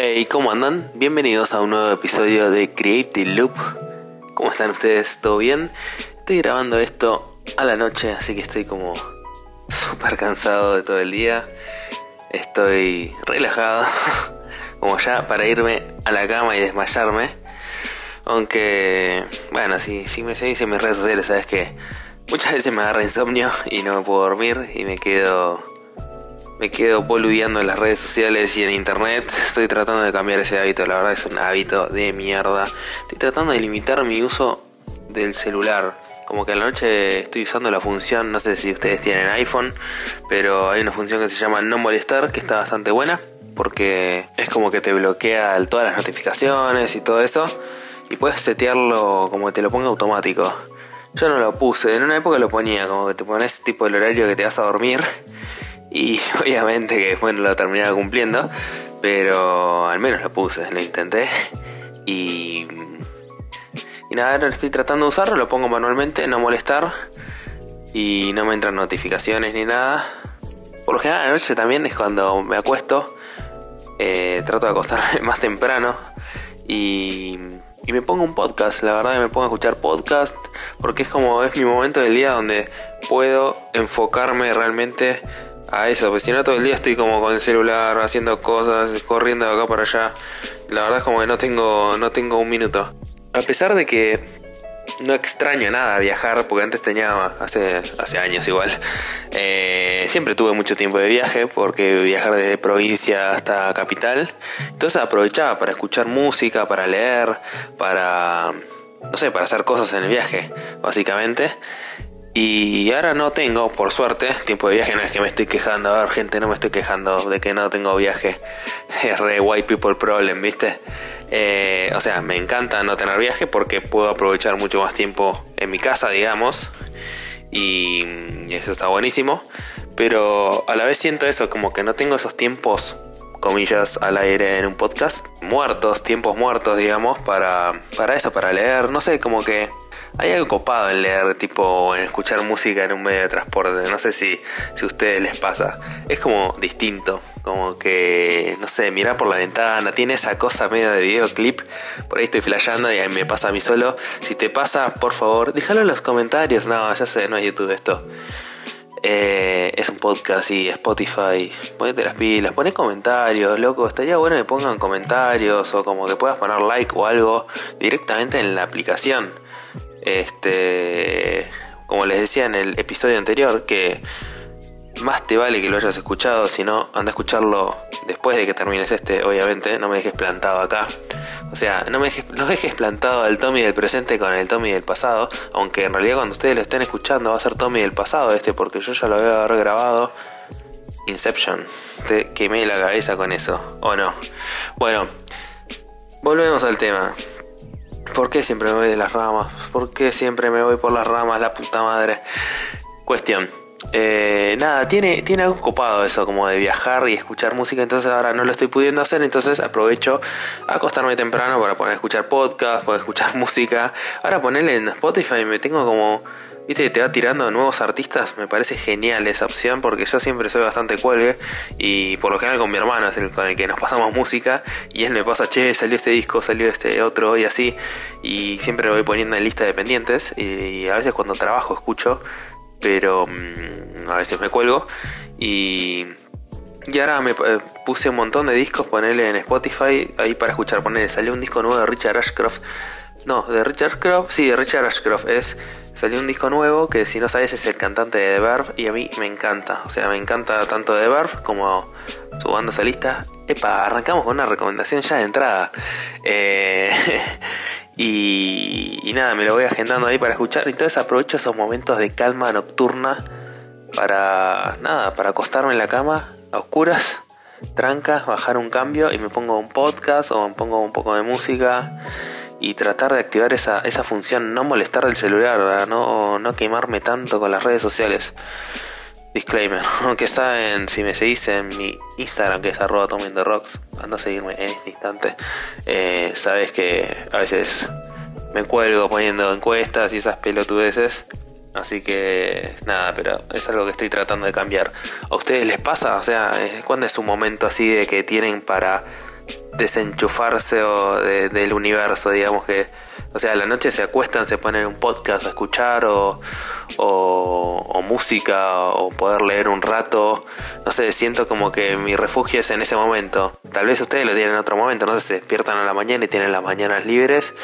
Hey, ¿cómo andan? Bienvenidos a un nuevo episodio de Creative Loop. ¿Cómo están ustedes? ¿Todo bien? Estoy grabando esto a la noche, así que estoy como súper cansado de todo el día. Estoy relajado, como ya para irme a la cama y desmayarme. Aunque, bueno, si, si me seguís en mis redes sociales, sabes que muchas veces me agarra insomnio y no me puedo dormir y me quedo me quedo boludeando en las redes sociales y en internet. Estoy tratando de cambiar ese hábito, la verdad es un hábito de mierda. Estoy tratando de limitar mi uso del celular. Como que a la noche estoy usando la función, no sé si ustedes tienen iPhone, pero hay una función que se llama no molestar, que está bastante buena, porque es como que te bloquea todas las notificaciones y todo eso, y puedes setearlo como que te lo ponga automático. Yo no lo puse, en una época lo ponía, como que te pones tipo el horario que te vas a dormir y obviamente que después no lo terminaba cumpliendo, pero al menos lo puse, lo intenté. Y, y nada, estoy tratando de usarlo, lo pongo manualmente, no molestar. Y no me entran notificaciones ni nada. Por lo general a la noche también es cuando me acuesto. Eh, trato de acostarme más temprano. Y, y me pongo un podcast, la verdad que me pongo a escuchar podcast. Porque es como es mi momento del día donde puedo enfocarme realmente a eso, pues si no todo el día estoy como con el celular, haciendo cosas, corriendo de acá para allá. La verdad es como que no tengo, no tengo un minuto. A pesar de que no extraño nada viajar, porque antes tenía, hace, hace años igual, eh, siempre tuve mucho tiempo de viaje, porque viajar desde provincia hasta capital. Entonces aprovechaba para escuchar música, para leer, para, no sé, para hacer cosas en el viaje, básicamente. Y ahora no tengo, por suerte, tiempo de viaje. No es que me estoy quejando. A ver, gente, no me estoy quejando de que no tengo viaje. Es re white people problem, ¿viste? Eh, o sea, me encanta no tener viaje porque puedo aprovechar mucho más tiempo en mi casa, digamos. Y eso está buenísimo. Pero a la vez siento eso, como que no tengo esos tiempos, comillas, al aire en un podcast. Muertos, tiempos muertos, digamos, para, para eso, para leer. No sé, como que hay algo copado en leer, tipo en escuchar música en un medio de transporte. No sé si, si a ustedes les pasa. Es como distinto. Como que, no sé, mirar por la ventana. Tiene esa cosa medio de videoclip. Por ahí estoy flasheando y ahí me pasa a mí solo. Si te pasa, por favor, déjalo en los comentarios. No, ya sé, no es YouTube esto. Eh, es un podcast y Spotify. Ponete las pilas, poné comentarios, loco. Estaría bueno que pongan comentarios o como que puedas poner like o algo directamente en la aplicación. Este, como les decía en el episodio anterior, que más te vale que lo hayas escuchado, si no, anda a escucharlo después de que termines este, obviamente, no me dejes plantado acá. O sea, no me dejes, no dejes plantado al Tommy del presente con el Tommy del pasado, aunque en realidad cuando ustedes lo estén escuchando va a ser Tommy del pasado este, porque yo ya lo voy haber grabado. Inception, te quemé la cabeza con eso, ¿o no? Bueno, volvemos al tema. ¿Por qué siempre me voy de las ramas? ¿Por qué siempre me voy por las ramas, la puta madre? Cuestión. Eh, nada, tiene, tiene algo copado eso, como de viajar y escuchar música, entonces ahora no lo estoy pudiendo hacer, entonces aprovecho a acostarme temprano para poder escuchar podcast, poder escuchar música. Ahora ponerle en Spotify me tengo como Viste que te va tirando nuevos artistas, me parece genial esa opción porque yo siempre soy bastante cuelgue y por lo general con mi hermano es el con el que nos pasamos música y él me pasa, che, salió este disco, salió este otro y así y siempre lo voy poniendo en lista de pendientes y, a veces cuando trabajo escucho, pero mm, a veces me cuelgo y... Y ahora me eh, puse un montón de discos, ponerle en Spotify ahí para escuchar, ponerle, salió un disco nuevo de Richard Ashcroft no, de Richard Ashcroft. Sí, de Richard Ashcroft. Es, salió un disco nuevo que si no sabes es el cantante de The y a mí me encanta. O sea, me encanta tanto The Verve como su banda solista. Epa, arrancamos con una recomendación ya de entrada. Eh, y, y, nada, me lo voy agendando ahí para escuchar. Entonces aprovecho esos momentos de calma nocturna para nada, para acostarme en la cama a oscuras tranca, bajar un cambio y me pongo un podcast o me pongo un poco de música y tratar de activar esa, esa función, no molestar del celular, no, no quemarme tanto con las redes sociales. Disclaimer, aunque saben, si me seguís en mi Instagram, que es arroba rocks, anda a seguirme en este instante, eh, sabes que a veces me cuelgo poniendo encuestas y esas pelotudeces. Así que nada, pero es algo que estoy tratando de cambiar. ¿A ustedes les pasa? O sea, ¿cuándo es un momento así de que tienen para desenchufarse o del universo, digamos que o sea, a la noche se acuestan, se ponen un podcast a escuchar o, o, música o poder leer un rato. No sé, siento como que mi refugio es en ese momento. Tal vez ustedes lo tienen en otro momento, no sé, se despiertan a la mañana y tienen las mañanas libres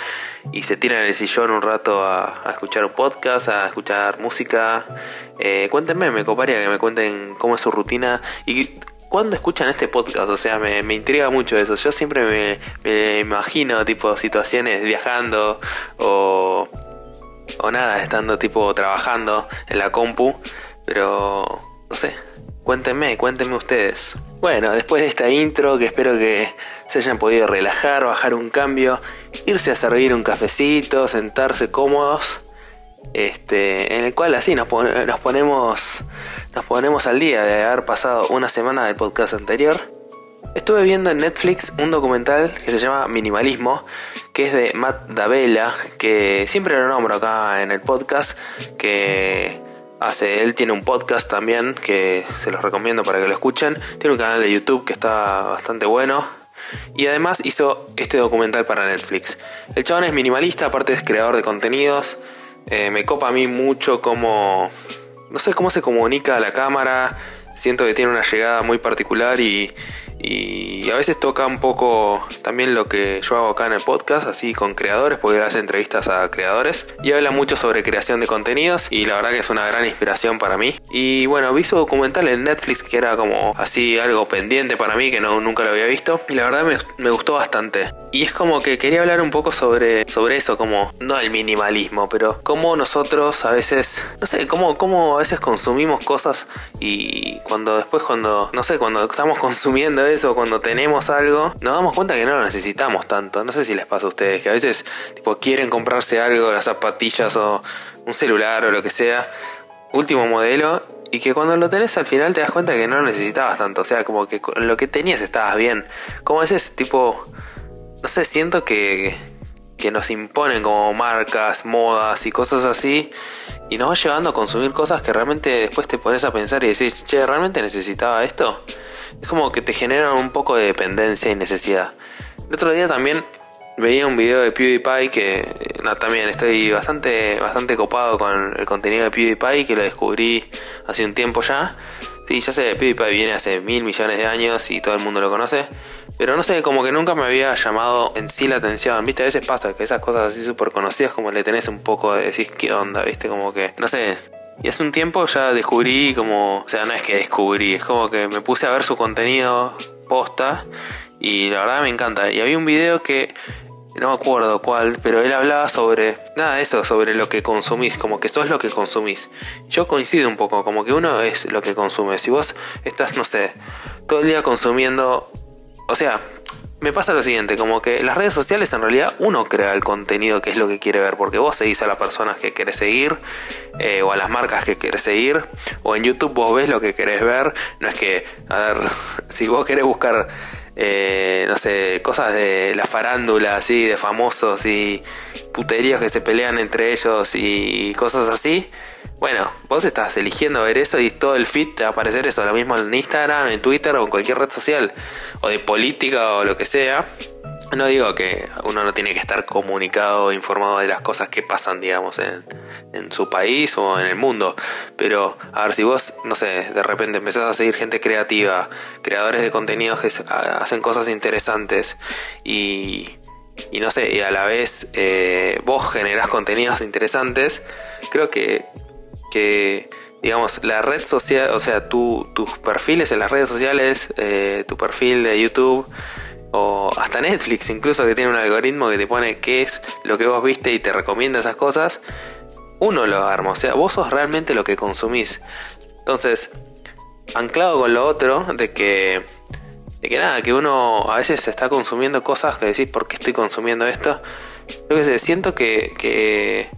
y se tiran en el sillón un rato a, escuchar un podcast, a escuchar música. Eh, cuéntenme, me coparía que me cuenten cómo es su rutina y ¿Cuándo escuchan este podcast? O sea, me, intriga mucho eso. Yo siempre me, imagino, tipo, situaciones viajando o, o nada, estando, tipo, trabajando en la compu. Pero, no sé, cuéntenme, cuéntenme ustedes. Bueno, después de esta intro, que espero que se hayan podido relajar, bajar un cambio, irse a servir un cafecito, sentarse cómodos este, en el cual así nos, nos, ponemos, nos ponemos al día de haber pasado una semana del podcast anterior. Estuve viendo en Netflix un documental que se llama Minimalismo, que es de Matt Davella, que siempre lo nombro acá en el podcast, que hace, él tiene un podcast también, que se los recomiendo para que lo escuchen. Tiene un canal de YouTube que está bastante bueno, y además hizo este documental para Netflix. El chabón es minimalista, aparte es creador de contenidos. Eh, me copa a mí mucho como... No sé cómo se comunica a la cámara. Siento que tiene una llegada muy particular y, y a veces toca un poco también lo que yo hago acá en el podcast, así con creadores, porque hace entrevistas a creadores. Y habla mucho sobre creación de contenidos y la verdad que es una gran inspiración para mí. Y bueno, vi su documental en Netflix que era como así algo pendiente para mí, que no, nunca lo había visto. Y la verdad me, me gustó bastante. Y es como que quería hablar un poco sobre, sobre eso, como no el minimalismo, pero cómo nosotros a veces, no sé, cómo, cómo a veces consumimos cosas y cuando después, cuando, no sé, cuando estamos consumiendo eso, cuando tenemos algo, nos damos cuenta que no lo necesitamos tanto. No sé si les pasa a ustedes, que a veces tipo, quieren comprarse algo, las zapatillas o un celular o lo que sea, último modelo, y que cuando lo tenés al final te das cuenta que no lo necesitabas tanto. O sea, como que con lo que tenías estabas bien. Como veces, tipo, no sé, siento que, que nos imponen como marcas, modas y cosas así. Y nos va llevando a consumir cosas que realmente después te pones a pensar y decís, che, ¿realmente necesitaba esto? es como que te generan un poco de dependencia y necesidad. El otro día también veía un video de PewDiePie que no, también estoy bastante, bastante copado con el contenido de PewDiePie que lo descubrí hace un tiempo ya. Sí, ya sé, PewDiePie viene hace mil millones de años y todo el mundo lo conoce. Pero no sé, como que nunca me había llamado en sí la atención. Viste, a veces pasa que esas cosas así súper conocidas como le tenés un poco de decir qué onda, viste, como que, no sé, y hace un tiempo ya descubrí como, o sea, no es que descubrí, es como que me puse a ver su contenido posta y la verdad me encanta. Y había un video que no me acuerdo cuál, pero él hablaba sobre nada de eso, sobre lo que consumís, como que sos lo que consumís. Yo coincido un poco, como que uno es lo que consume. Si vos estás, no sé, todo el día consumiendo, o sea, me pasa lo siguiente, como que las redes sociales en realidad uno crea el contenido que es lo que quiere ver, porque vos seguís a las personas que querés seguir, eh, o a las marcas que querés seguir, o en YouTube vos ves lo que querés ver, no es que, a ver, si vos querés buscar, eh, no sé, cosas de la farándula, así, de famosos y puterías que se pelean entre ellos y cosas así, bueno, vos estás eligiendo ver eso y todo el feed te va a aparecer eso, lo mismo en Instagram, en Twitter o en cualquier red social, o de política o lo que sea. No digo que uno no tiene que estar comunicado informado de las cosas que pasan, digamos, en, en, su país o en el mundo. Pero, a ver, si vos, no sé, de repente empezás a seguir gente creativa, creadores de contenidos que hacen cosas interesantes y, y no sé, y a la vez eh, vos generás contenidos interesantes, creo que que, digamos, la red social, o sea, tus perfiles en las redes sociales, eh, tu perfil de YouTube, o hasta Netflix incluso que tiene un algoritmo que te pone qué es lo que vos viste y te recomienda esas cosas, uno lo arma, o sea, vos sos realmente lo que consumís. Entonces, anclado con lo otro, de que, de que nada, que uno a veces está consumiendo cosas que decís, ¿por qué estoy consumiendo esto? Yo que sé, siento que, que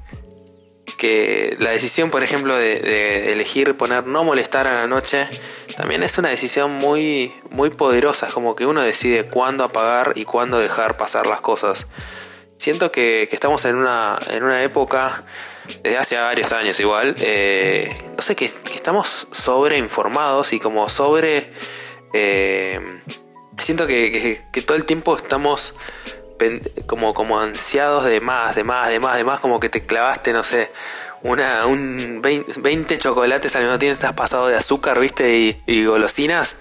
que la decisión, por ejemplo, de, elegir poner no molestar a la noche, también es una decisión muy, muy poderosa. Es como que uno decide cuándo apagar y cuándo dejar pasar las cosas. Siento que, estamos en una, en una época, desde hace varios años igual, eh, no sé, que, estamos sobreinformados y como sobre... Eh, siento que, todo el tiempo estamos como, como ansiados de más, de más, de más, de más, como que te clavaste, no sé, una, un 20, chocolates al mismo tiempo, estás pasado de azúcar, viste, y, golosinas,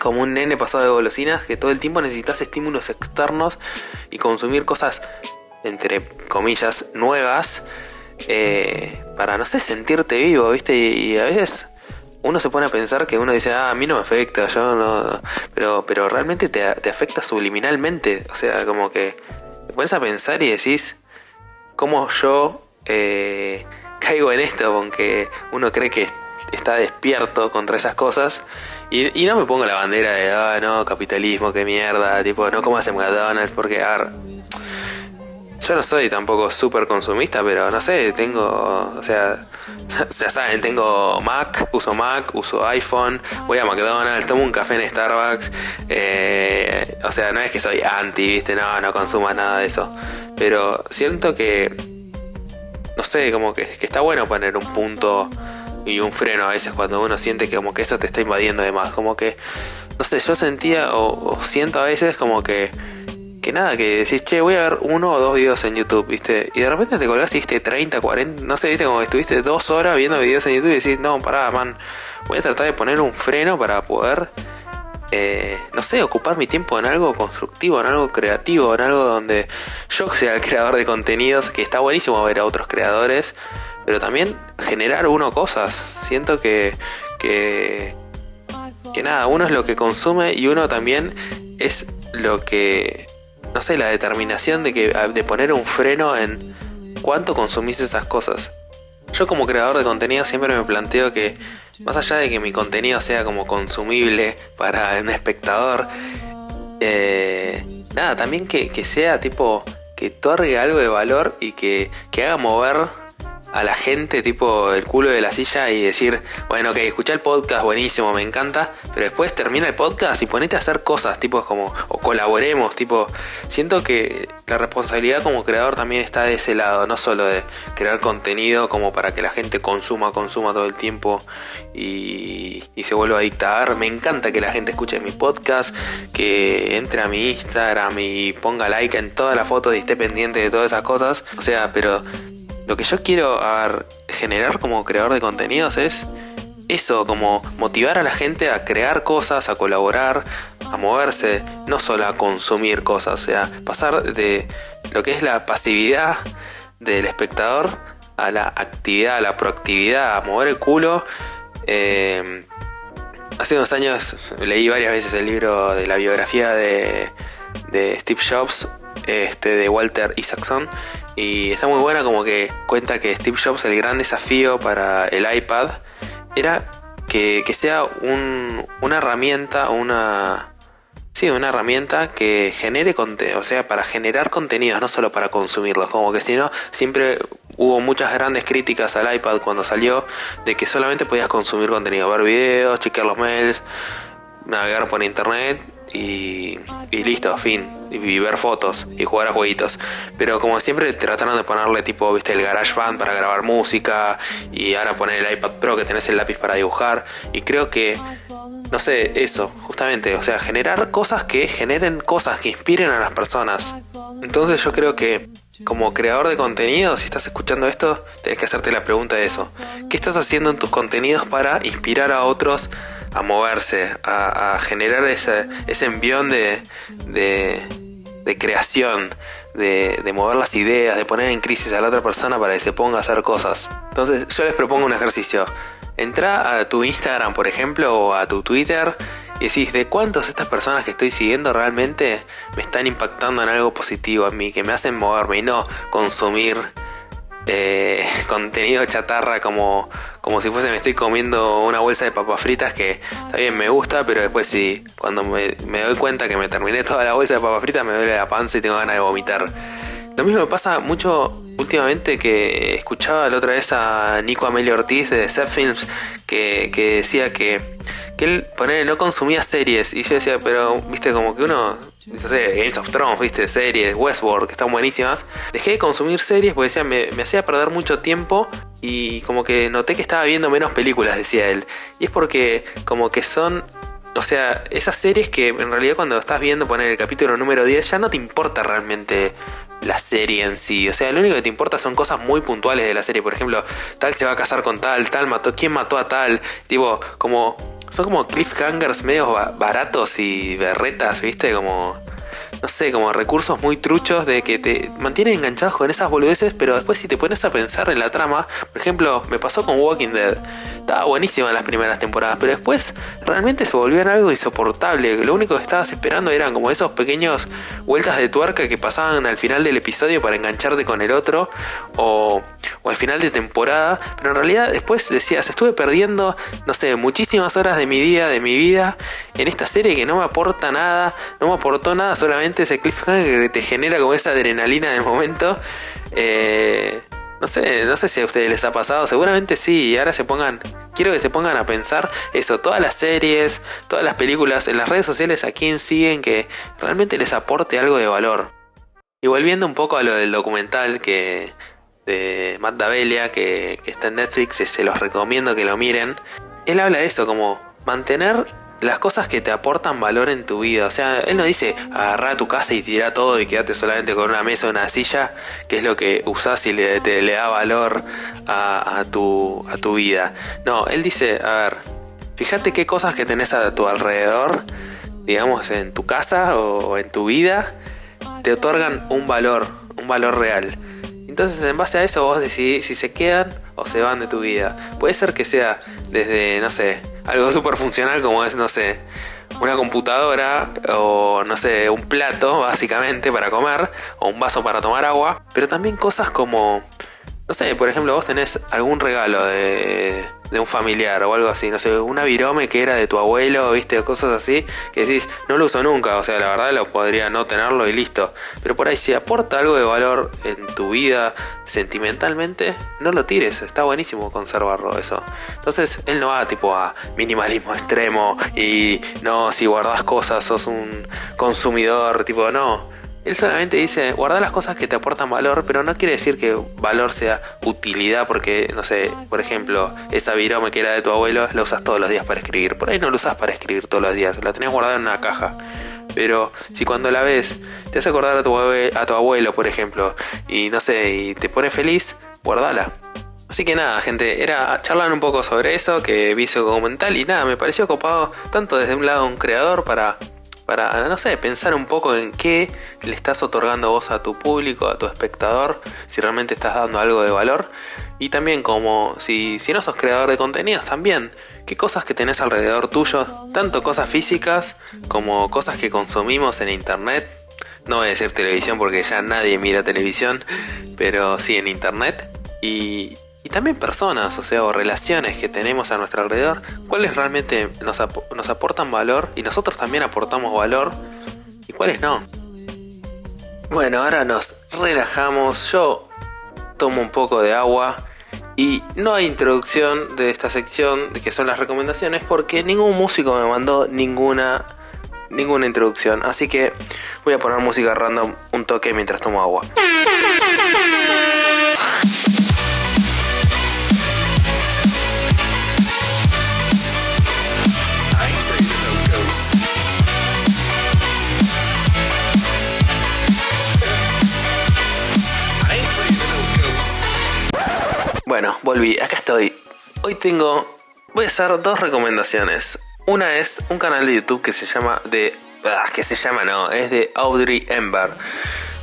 como un nene pasado de golosinas, que todo el tiempo necesitas estímulos externos y consumir cosas, entre comillas, nuevas, eh, para, no sé, sentirte vivo, viste, y a veces uno se pone a pensar que uno dice, ah, a mí no me afecta, yo no. Pero, pero realmente te, afecta subliminalmente. O sea, como que te pones a pensar y decís, ¿cómo yo eh, caigo en esto? Aunque uno cree que está despierto contra esas cosas. Y, no me pongo la bandera de, ah, no, capitalismo, qué mierda, tipo, no como hace McDonald's, porque, ah, yo no soy tampoco súper consumista, pero no sé, tengo, o sea, ya saben, tengo Mac, uso Mac, uso iPhone, voy a McDonald's, tomo un café en Starbucks, eh, o sea, no es que soy anti, viste, no, no consumas nada de eso, pero siento que, no sé, como que, está bueno poner un punto y un freno a veces cuando uno siente que como que eso te está invadiendo de más, como que, no sé, yo sentía o siento a veces como que que nada, que decís, che, voy a ver uno o dos videos en YouTube, ¿viste? Y de repente te colgás y viste 30, 40, no sé, ¿viste? Como que estuviste dos horas viendo videos en YouTube y decís, no, pará, man, voy a tratar de poner un freno para poder, eh, no sé, ocupar mi tiempo en algo constructivo, en algo creativo, en algo donde yo sea el creador de contenidos, que está buenísimo ver a otros creadores, pero también generar uno cosas. Siento que, que, que nada, uno es lo que consume y uno también es lo que no sé, la determinación de, que, de poner un freno en cuánto consumís esas cosas. Yo como creador de contenido siempre me planteo que, más allá de que mi contenido sea como consumible para un espectador, eh, nada, también que, que, sea tipo que otorgue algo de valor y que, que haga mover a la gente, tipo el culo de la silla y decir, bueno, ok, escucha el podcast, buenísimo, me encanta, pero después termina el podcast y ponete a hacer cosas, tipo como, o colaboremos, tipo, siento que la responsabilidad como creador también está de ese lado, no solo de crear contenido como para que la gente consuma, consuma todo el tiempo y, y se vuelva a dictar. Me encanta que la gente escuche mi podcast, que entre a mi Instagram y ponga like en todas las fotos y esté pendiente de todas esas cosas. O sea, pero lo que yo quiero generar como creador de contenidos es eso, como motivar a la gente a crear cosas, a colaborar, a moverse, no solo a consumir cosas, o sea, pasar de lo que es la pasividad del espectador a la actividad, a la proactividad, a mover el culo. Eh, hace unos años leí varias veces el libro de la biografía de, de Steve Jobs, este, de Walter Isaacson, y está muy buena como que cuenta que Steve Jobs el gran desafío para el iPad era que, sea una herramienta, una... Sí, una herramienta que genere contenido, o sea, para generar contenidos, no solo para consumirlos, como que si no, siempre hubo muchas grandes críticas al iPad cuando salió de que solamente podías consumir contenido, ver videos, chequear los mails, navegar por internet y, y listo, fin. Y ver fotos y jugar a jueguitos. Pero como siempre trataron de ponerle tipo, viste, el Garage Band para grabar música. Y ahora poner el iPad Pro que tenés el lápiz para dibujar. Y creo que, no sé, eso, justamente. O sea, generar cosas que generen cosas, que inspiren a las personas. Entonces yo creo que como creador de contenido, si estás escuchando esto, tenés que hacerte la pregunta de eso. ¿Qué estás haciendo en tus contenidos para inspirar a otros a moverse, a, generar ese, envión de, de, creación, de, de, mover las ideas, de poner en crisis a la otra persona para que se ponga a hacer cosas. Entonces yo les propongo un ejercicio. Entra a tu Instagram, por ejemplo, o a tu Twitter y decís, ¿de cuántas estas personas que estoy siguiendo realmente me están impactando en algo positivo a mí, que me hacen moverme y no consumir eh, contenido chatarra como, como si fuese me estoy comiendo una bolsa de papas fritas que bien me gusta, pero después si cuando me, doy cuenta que me terminé toda la bolsa de papas fritas me duele la panza y tengo ganas de vomitar. Lo mismo me pasa mucho últimamente que escuchaba la otra vez a Nico Amelio Ortiz de Set Films que, que decía que, que él poner, no consumía series y yo decía, pero viste como que uno no sé, Games of Thrones, viste, series, Westworld, que están buenísimas. Dejé de consumir series porque decía, me, me hacía perder mucho tiempo y como que noté que estaba viendo menos películas, decía él. Y es porque como que son o sea, esas series que en realidad cuando estás viendo poner el capítulo número 10 ya no te importa realmente la serie en sí. O sea, lo único que te importa son cosas muy puntuales de la serie. Por ejemplo, tal se va a casar con tal, tal mató, quién mató a tal. Tipo, como. Son como cliffhangers medio baratos y berretas, ¿viste? Como no sé, como recursos muy truchos de que te mantienen enganchados con esas boludeces, pero después si te pones a pensar en la trama, por ejemplo, me pasó con Walking Dead. Estaba buenísima en las primeras temporadas, pero después realmente se volvió en algo insoportable. Lo único que estabas esperando eran como esos pequeños vueltas de tuerca que pasaban al final del episodio para engancharte con el otro o, o al final de temporada, pero en realidad después decías, estuve perdiendo, no sé, muchísimas horas de mi día, de mi vida en esta serie que no me aporta nada, no me aportó nada solamente ese cliffhanger que te genera como esa adrenalina del momento. Eh, no sé, no sé si a ustedes les ha pasado, seguramente sí, y ahora se pongan, quiero que se pongan a pensar eso, todas las series, todas las películas, en las redes sociales a quién siguen que realmente les aporte algo de valor. Y volviendo un poco a lo del documental que de Matt Davelia que está en Netflix, se los recomiendo que lo miren. Él habla de eso, como mantener las cosas que te aportan valor en tu vida. O sea, él no dice agarra tu casa y tira todo y quédate solamente con una mesa o una silla, que es lo que usás y le, te, da valor a, tu, a tu vida. No, él dice, a ver, fíjate qué cosas que tenés a tu alrededor, digamos, en tu casa o en tu vida, te otorgan un valor, un valor real. Entonces, en base a eso, vos decidís si se quedan o se van de tu vida. Puede ser que sea desde, no sé, algo súper funcional como es, no sé, una computadora o, no sé, un plato básicamente para comer o un vaso para tomar agua, pero también cosas como, no sé, por ejemplo, vos tenés algún regalo de de un familiar o algo así, no sé, una virome que era de tu abuelo, viste, cosas así, que decís, no lo uso nunca, o sea, la verdad lo podría no tenerlo y listo. Pero por ahí si aporta algo de valor en tu vida sentimentalmente, no lo tires, está buenísimo conservarlo eso. Entonces, él no va tipo a minimalismo extremo y no, si guardas cosas sos un consumidor, tipo, no él solamente dice, guarda las cosas que te aportan valor, pero no quiere decir que valor sea utilidad, porque, no sé, por ejemplo, esa virome que era de tu abuelo, la usas todos los días para escribir. Por ahí no la usas para escribir todos los días, la tenés guardada en una caja. Pero si cuando la ves te hace acordar a tu, a tu abuelo, por ejemplo, y no sé, y te pone feliz, guardala. Así que nada, gente, era charlar un poco sobre eso, que vi su documental y nada, me pareció copado tanto desde un lado un creador para para, no sé, pensar un poco en qué le estás otorgando vos a tu público, a tu espectador, si realmente estás dando algo de valor. Y también como si, si no sos creador de contenidos, también qué cosas que tenés alrededor tuyo, tanto cosas físicas como cosas que consumimos en internet. No voy a decir televisión porque ya nadie mira televisión, pero sí en internet. Y, y también personas, o sea, o relaciones que tenemos a nuestro alrededor, cuáles realmente nos, nos aportan valor y nosotros también aportamos valor y cuáles no. Bueno, ahora nos relajamos, yo tomo un poco de agua y no hay introducción de esta sección de que son las recomendaciones porque ningún músico me mandó ninguna ninguna introducción, así que voy a poner música random un toque mientras tomo agua. Bueno, volví, acá estoy. Hoy tengo. Voy a hacer dos recomendaciones. Una es un canal de YouTube que se llama. de. Ah, que se llama, no, es de Audrey Ember.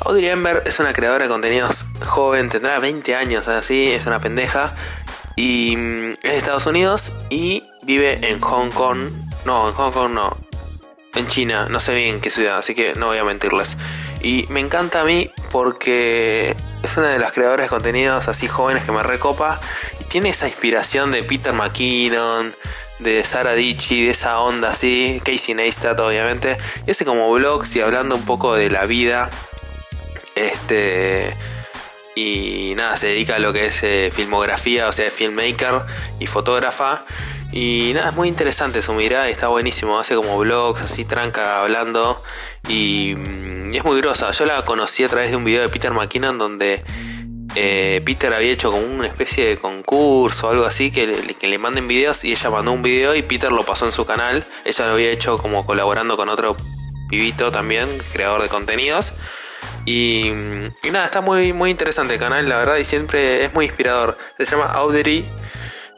Audrey Ember es una creadora de contenidos joven, tendrá 20 años, así, es una pendeja. Y mm, es de Estados Unidos y vive en Hong Kong. No, en Hong Kong no. En China, no sé bien qué ciudad, así que no voy a mentirles. Y me encanta a mí porque es una de las creadoras de contenidos así jóvenes que me recopa y tiene esa inspiración de Peter McKinnon, de Sara Dichi, de esa onda así, Casey Neistat obviamente, y hace como vlogs y hablando un poco de la vida. Este y nada, se dedica a lo que es eh, filmografía, o sea, filmmaker y fotógrafa. Y nada, es muy interesante su mirada, está buenísimo, hace como vlogs así tranca hablando y, mm, es muy grosa. Yo la conocí a través de un video de Peter McKinnon donde eh, Peter había hecho como una especie de concurso o algo así que le, que le manden videos y ella mandó un video y Peter lo pasó en su canal. Ella lo había hecho como colaborando con otro pibito también, creador de contenidos. Y, nada, está muy, muy interesante el canal, la verdad, y siempre es muy inspirador. Se llama Audrey,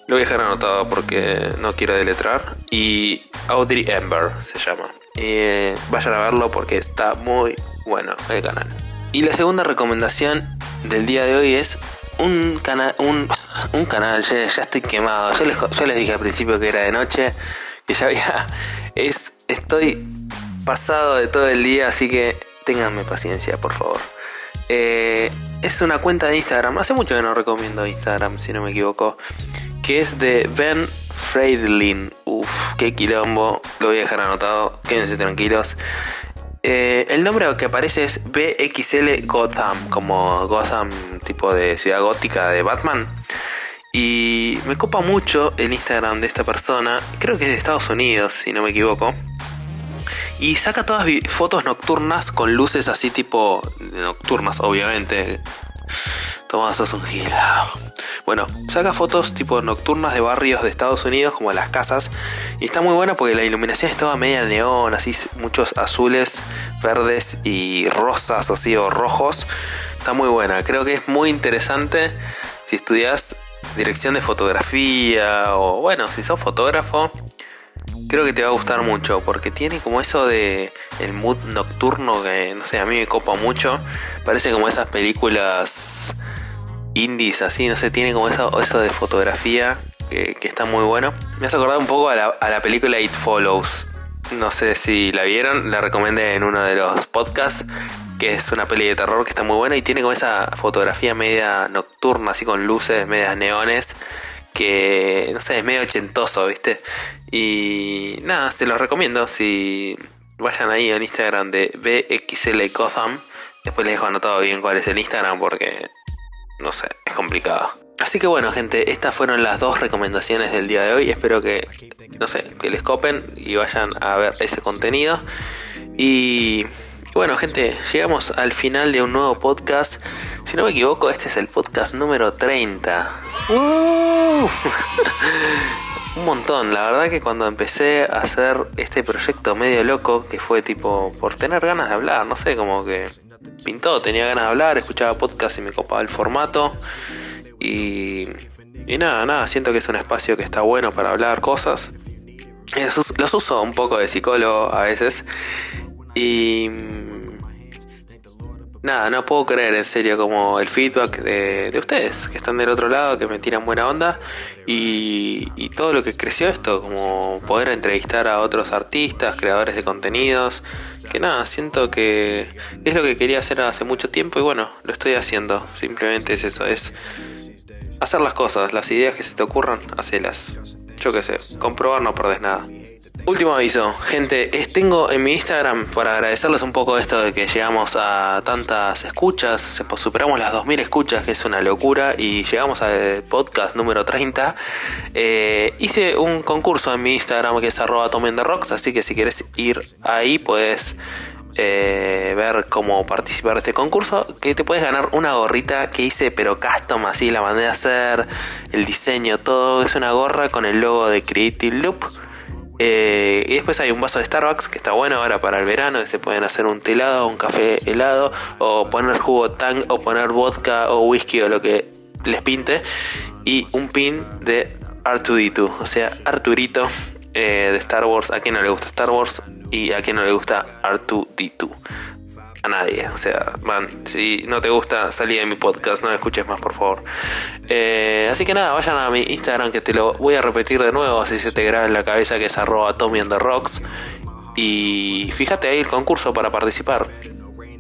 lo voy a dejar anotado porque no quiero deletrar. Y Audrey Ember se llama. Eh, vayan a verlo porque está muy bueno el canal. Y la segunda recomendación del día de hoy es un, canal un, canal, ya, estoy quemado. Yo les, yo les dije al principio que era de noche, que ya había... Es, estoy pasado de todo el día, así que ténganme paciencia, por favor. Eh, es una cuenta de Instagram, hace mucho que no recomiendo Instagram, si no me equivoco, que es de Ben Freidlin. Uf, qué quilombo, lo voy a dejar anotado, quédense tranquilos. Eh, el nombre que aparece es BXL Gotham, como Gotham tipo de ciudad gótica de Batman. Y me copa mucho el Instagram de esta persona, creo que es de Estados Unidos, si no me equivoco. Y saca todas fotos nocturnas con luces así tipo nocturnas, obviamente. Tomás, sos un gila. Bueno, saca fotos tipo nocturnas de barrios de Estados Unidos, como las casas. Y está muy buena porque la iluminación es toda media neón, así muchos azules, verdes y rosas, así o rojos. Está muy buena. Creo que es muy interesante si estudias dirección de fotografía o bueno, si sos fotógrafo. Creo que te va a gustar mucho porque tiene como eso de el mood nocturno que no sé, a mí me copa mucho. Parece como esas películas indies así, no sé, tiene como eso, eso de fotografía que, está muy bueno. Me has acordado un poco a la, película It Follows. No sé si la vieron, la recomendé en uno de los podcasts, que es una peli de terror que está muy buena y tiene como esa fotografía media nocturna, así con luces, medias neones, que no sé, es medio ochentoso, ¿viste? Y nada, se los recomiendo si vayan ahí al Instagram de BXL Gotham. Después les dejo anotado bien cuál es el Instagram porque no sé, es complicado. Así que bueno, gente, estas fueron las dos recomendaciones del día de hoy. Espero que, no sé, que les copen y vayan a ver ese contenido. Y, bueno, gente, llegamos al final de un nuevo podcast. Si no me equivoco, este es el podcast número 30. un montón, la verdad que cuando empecé a hacer este proyecto medio loco, que fue tipo por tener ganas de hablar, no sé, como que pintó, tenía ganas de hablar, escuchaba podcast y me copaba el formato. Y, y nada, nada, siento que es un espacio que está bueno para hablar cosas. Los uso un poco de psicólogo a veces. Y nada, no puedo creer en serio como el feedback de, ustedes que están del otro lado, que me tiran buena onda y, y, todo lo que creció esto, como poder entrevistar a otros artistas, creadores de contenidos, que nada, siento que es lo que quería hacer hace mucho tiempo y bueno, lo estoy haciendo, simplemente es eso, es hacer las cosas, las ideas que se te ocurran, hacelas, yo qué sé, comprobar no perdés nada. Último aviso, gente, tengo en mi Instagram para agradecerles un poco esto de que llegamos a tantas escuchas, superamos las 2000 escuchas, que es una locura, y llegamos al podcast número 30. Eh, hice un concurso en mi Instagram que es arroba rocks, así que si quieres ir ahí puedes eh, ver cómo participar de este concurso, que te puedes ganar una gorrita que hice pero custom, así la mandé a hacer, el diseño, todo, es una gorra con el logo de Creative Loop eh, y después hay un vaso de Starbucks que está bueno ahora para el verano, que se pueden hacer un telado, un café helado, o poner jugo tang, o poner vodka o whisky o lo que les pinte. Y un pin de R2D2, o sea, Arturito eh, de Star Wars. A quien no le gusta Star Wars y a quien no le gusta R2D2 a nadie. O sea, man, si no te gusta, salí de mi podcast, no me escuches más, por favor. Eh, así que nada, vayan a mi Instagram que te lo voy a repetir de nuevo, así se te graba en la cabeza que es arroba Tommy the Rocks. Y fíjate ahí el concurso para participar.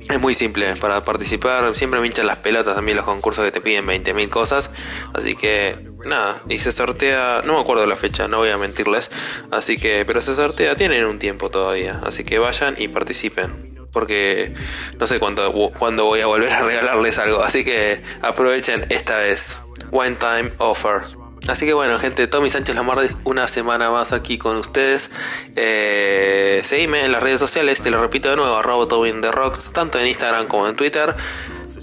Es muy simple, para participar siempre me hinchan las pelotas también los concursos que te piden 20.000 cosas. Así que nada, y se sortea, no me acuerdo la fecha, no voy a mentirles. Así que, pero se sortea, tienen un tiempo todavía. Así que vayan y participen porque no sé cuándo, cuándo voy a volver a regalarles algo. Así que aprovechen esta vez. One time offer. Así que bueno, gente, Tommy Sánchez Lamar, una semana más aquí con ustedes. Eh, seguime en las redes sociales, te lo repito de nuevo, arroba Tommy the tanto en Instagram como en Twitter.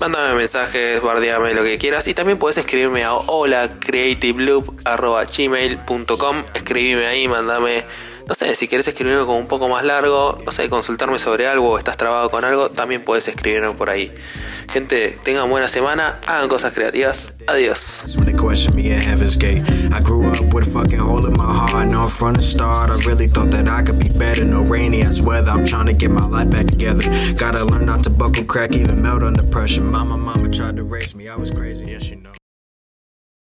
Mándame mensajes, bardeame lo que quieras. Y también puedes escribirme a holaCreativeLoop.gmail.com Escribime ahí, mándame no sé, si quieres escribirme como un poco más largo, no sé, consultarme sobre algo o estás trabado con algo, también puedes escribirme por ahí. Gente, tengan buena semana, hagan cosas creativas. Adiós.